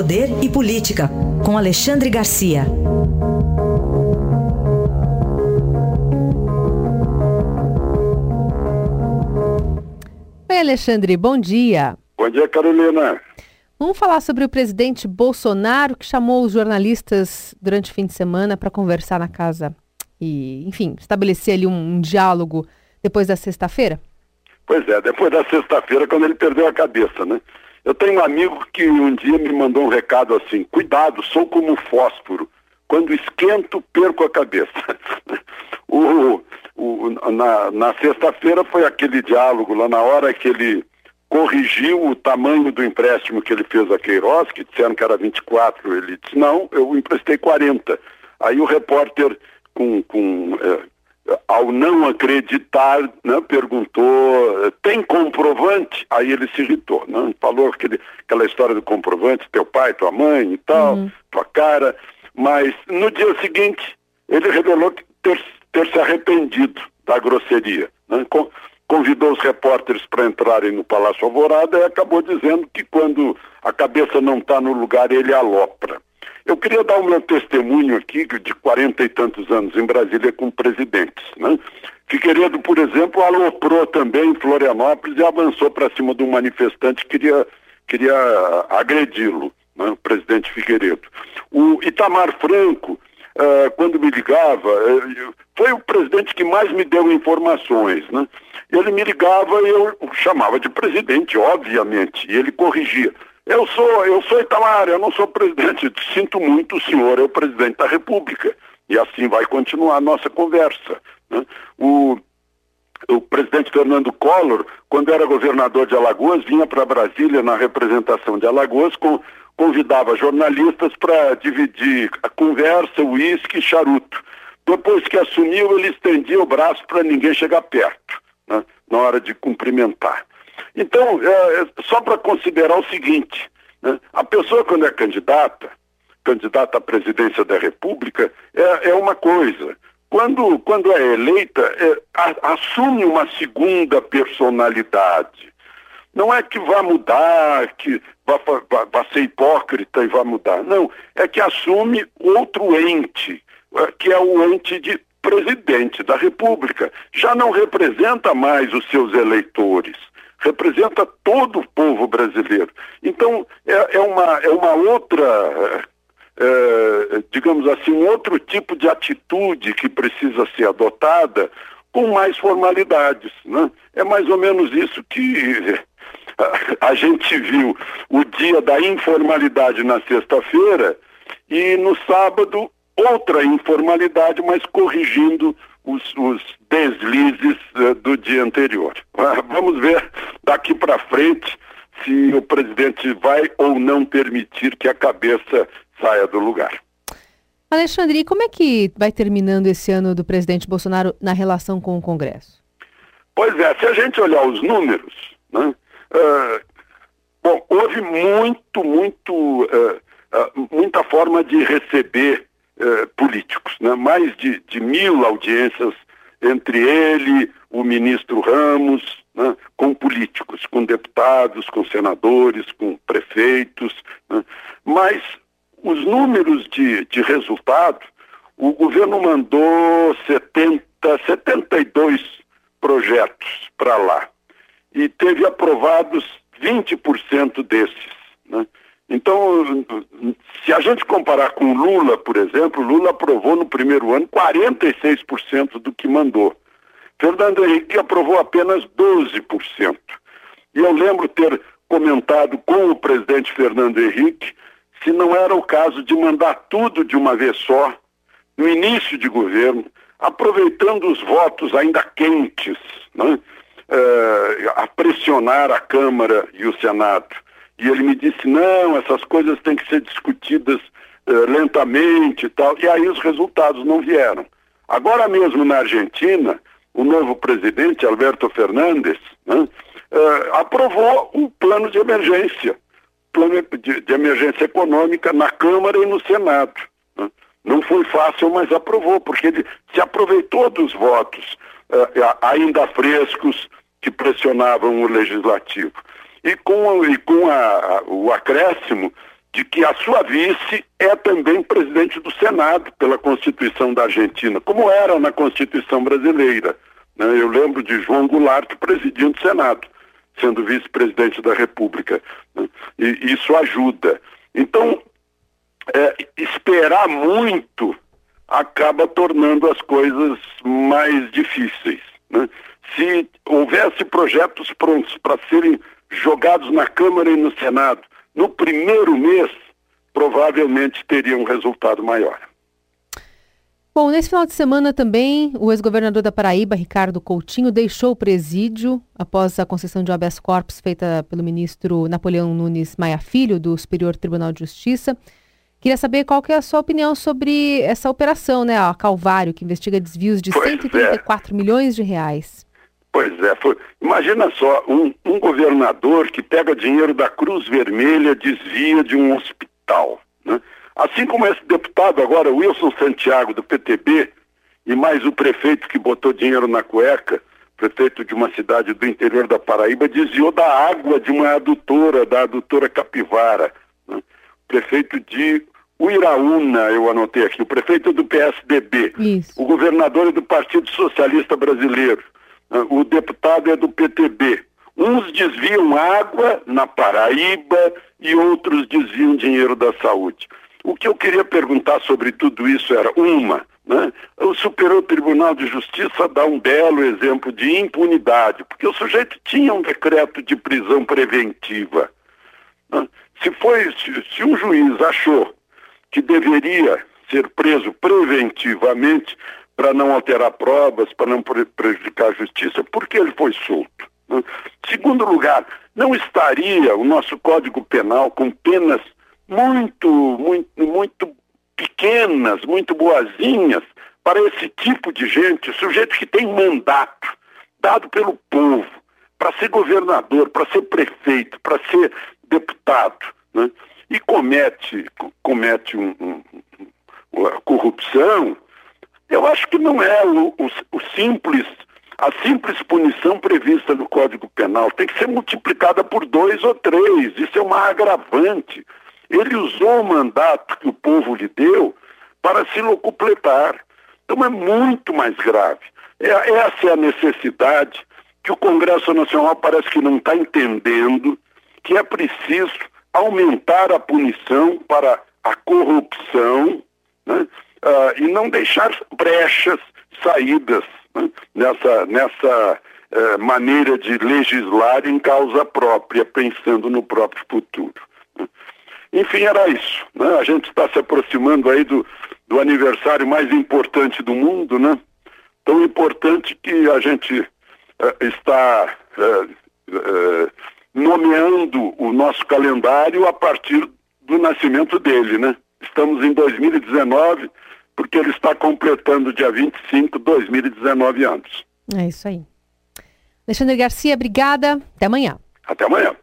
Poder e Política, com Alexandre Garcia. Oi, Alexandre, bom dia. Bom dia, Carolina. Vamos falar sobre o presidente Bolsonaro, que chamou os jornalistas durante o fim de semana para conversar na casa e, enfim, estabelecer ali um, um diálogo depois da sexta-feira? Pois é, depois da sexta-feira, quando ele perdeu a cabeça, né? Eu tenho um amigo que um dia me mandou um recado assim: cuidado, sou como fósforo. Quando esquento, perco a cabeça. o, o, na, na sexta-feira foi aquele diálogo lá na hora que ele corrigiu o tamanho do empréstimo que ele fez a Queiroz, que disseram que era 24. Ele disse: não, eu emprestei 40. Aí o repórter, com, com é, ao não acreditar, né, perguntou, tem comprovante? Aí ele se irritou, né? falou aquele, aquela história do comprovante, teu pai, tua mãe e tal, uhum. tua cara, mas no dia seguinte ele revelou ter, ter se arrependido da grosseria. Né? Convidou os repórteres para entrarem no Palácio Alvorada e acabou dizendo que quando a cabeça não está no lugar, ele alopra. Eu queria dar o meu testemunho aqui de quarenta e tantos anos em Brasília com presidentes. Né? Figueiredo, por exemplo, aloprou também em Florianópolis e avançou para cima de um manifestante que queria, queria agredi-lo, né? o presidente Figueiredo. O Itamar Franco, uh, quando me ligava, uh, foi o presidente que mais me deu informações. Né? Ele me ligava e eu chamava de presidente, obviamente, e ele corrigia. Eu sou, eu sou Itamar, eu não sou presidente. Sinto muito, o senhor é o presidente da República. E assim vai continuar a nossa conversa. Né? O, o presidente Fernando Collor, quando era governador de Alagoas, vinha para Brasília na representação de Alagoas, com, convidava jornalistas para dividir a conversa, uísque e charuto. Depois que assumiu, ele estendia o braço para ninguém chegar perto, né? na hora de cumprimentar. Então, é, é só para considerar o seguinte: né? a pessoa, quando é candidata, candidata à presidência da República, é, é uma coisa. Quando, quando é eleita, é, a, assume uma segunda personalidade. Não é que vá mudar, que vá, vá, vá ser hipócrita e vá mudar. Não, é que assume outro ente, é, que é o ente de presidente da República. Já não representa mais os seus eleitores representa todo o povo brasileiro. Então, é, é uma, é uma outra, é, digamos assim, um outro tipo de atitude que precisa ser adotada com mais formalidades. Né? É mais ou menos isso que a gente viu o dia da informalidade na sexta-feira e no sábado outra informalidade, mas corrigindo os, os deslizes uh, do dia anterior. Uh, vamos ver daqui para frente se o presidente vai ou não permitir que a cabeça saia do lugar. Alexandre, e como é que vai terminando esse ano do presidente Bolsonaro na relação com o Congresso? Pois é, se a gente olhar os números, né, uh, bom, houve muito, muito, uh, muita forma de receber eh, políticos, né? mais de, de, mil audiências entre ele, o ministro Ramos, né? com políticos, com deputados, com senadores, com prefeitos. Né? Mas os números de, de resultado, o governo mandou 70, 72 projetos para lá e teve aprovados 20% desses. Né? Então, se a gente comparar com Lula, por exemplo, Lula aprovou no primeiro ano 46% do que mandou. Fernando Henrique aprovou apenas 12%. E eu lembro ter comentado com o presidente Fernando Henrique se não era o caso de mandar tudo de uma vez só, no início de governo, aproveitando os votos ainda quentes, né? é, a pressionar a Câmara e o Senado. E ele me disse, não, essas coisas têm que ser discutidas uh, lentamente e tal. E aí os resultados não vieram. Agora mesmo na Argentina, o novo presidente, Alberto Fernandes, né, uh, aprovou um plano de emergência, plano de, de, emergência econômica na Câmara e no Senado. Né. Não foi fácil, mas aprovou, porque ele se aproveitou dos votos uh, ainda frescos que pressionavam o legislativo e com, e com a, o acréscimo de que a sua vice é também presidente do Senado pela Constituição da Argentina, como era na Constituição brasileira. Né? Eu lembro de João Goulart presidindo o Senado, sendo vice-presidente da República. Né? E isso ajuda. Então, é, esperar muito acaba tornando as coisas mais difíceis. Né? Se houvesse projetos prontos para serem jogados na Câmara e no Senado no primeiro mês, provavelmente teria um resultado maior. Bom, nesse final de semana também, o ex-governador da Paraíba, Ricardo Coutinho, deixou o presídio após a concessão de habeas corpus feita pelo ministro Napoleão Nunes Maia Filho, do Superior Tribunal de Justiça. Queria saber qual que é a sua opinião sobre essa operação, né, a Calvário, que investiga desvios de pois 134 é. milhões de reais. Pois é, foi, imagina só, um, um, governador que pega dinheiro da Cruz Vermelha, desvia de um hospital. Né? Assim como esse deputado agora, Wilson Santiago, do PTB, e mais o prefeito que botou dinheiro na cueca, prefeito de uma cidade do interior da Paraíba, desviou da água de uma adutora, da adutora Capivara. Né? Prefeito de Uiraúna, eu anotei aqui, o prefeito do PSDB, Isso. o governador é do Partido Socialista Brasileiro o deputado é do PTB. Uns desviam água na Paraíba e outros desviam dinheiro da saúde. O que eu queria perguntar sobre tudo isso era uma, né? O Superior Tribunal de Justiça dá um belo exemplo de impunidade, porque o sujeito tinha um decreto de prisão preventiva. Né? Se, foi, se, se um juiz achou que deveria ser preso preventivamente, para não alterar provas, para não prejudicar a justiça, porque ele foi solto. Né? Segundo lugar, não estaria o nosso Código Penal com penas muito, muito, muito pequenas, muito boazinhas para esse tipo de gente, sujeito que tem mandato dado pelo povo para ser governador, para ser prefeito, para ser deputado, né? e comete, comete um, um, corrupção, eu acho que não é o, o, o simples, a simples punição prevista no Código Penal. Tem que ser multiplicada por dois ou três. Isso é uma agravante. Ele usou o mandato que o povo lhe deu para se locupletar. Então é muito mais grave. É, essa é a necessidade que o Congresso Nacional parece que não está entendendo, que é preciso aumentar a punição para a corrupção, né? Uh, e não deixar brechas, saídas né, nessa, nessa uh, maneira de legislar em causa própria, pensando no próprio futuro. Né. Enfim, era isso. Né? A gente está se aproximando aí do, do aniversário mais importante do mundo, né? Tão importante que a gente uh, está uh, nomeando o nosso calendário a partir do nascimento dele, né? Estamos em 2019, porque ele está completando dia 25, 2019 anos. É isso aí. Alexandre Garcia, obrigada. Até amanhã. Até amanhã.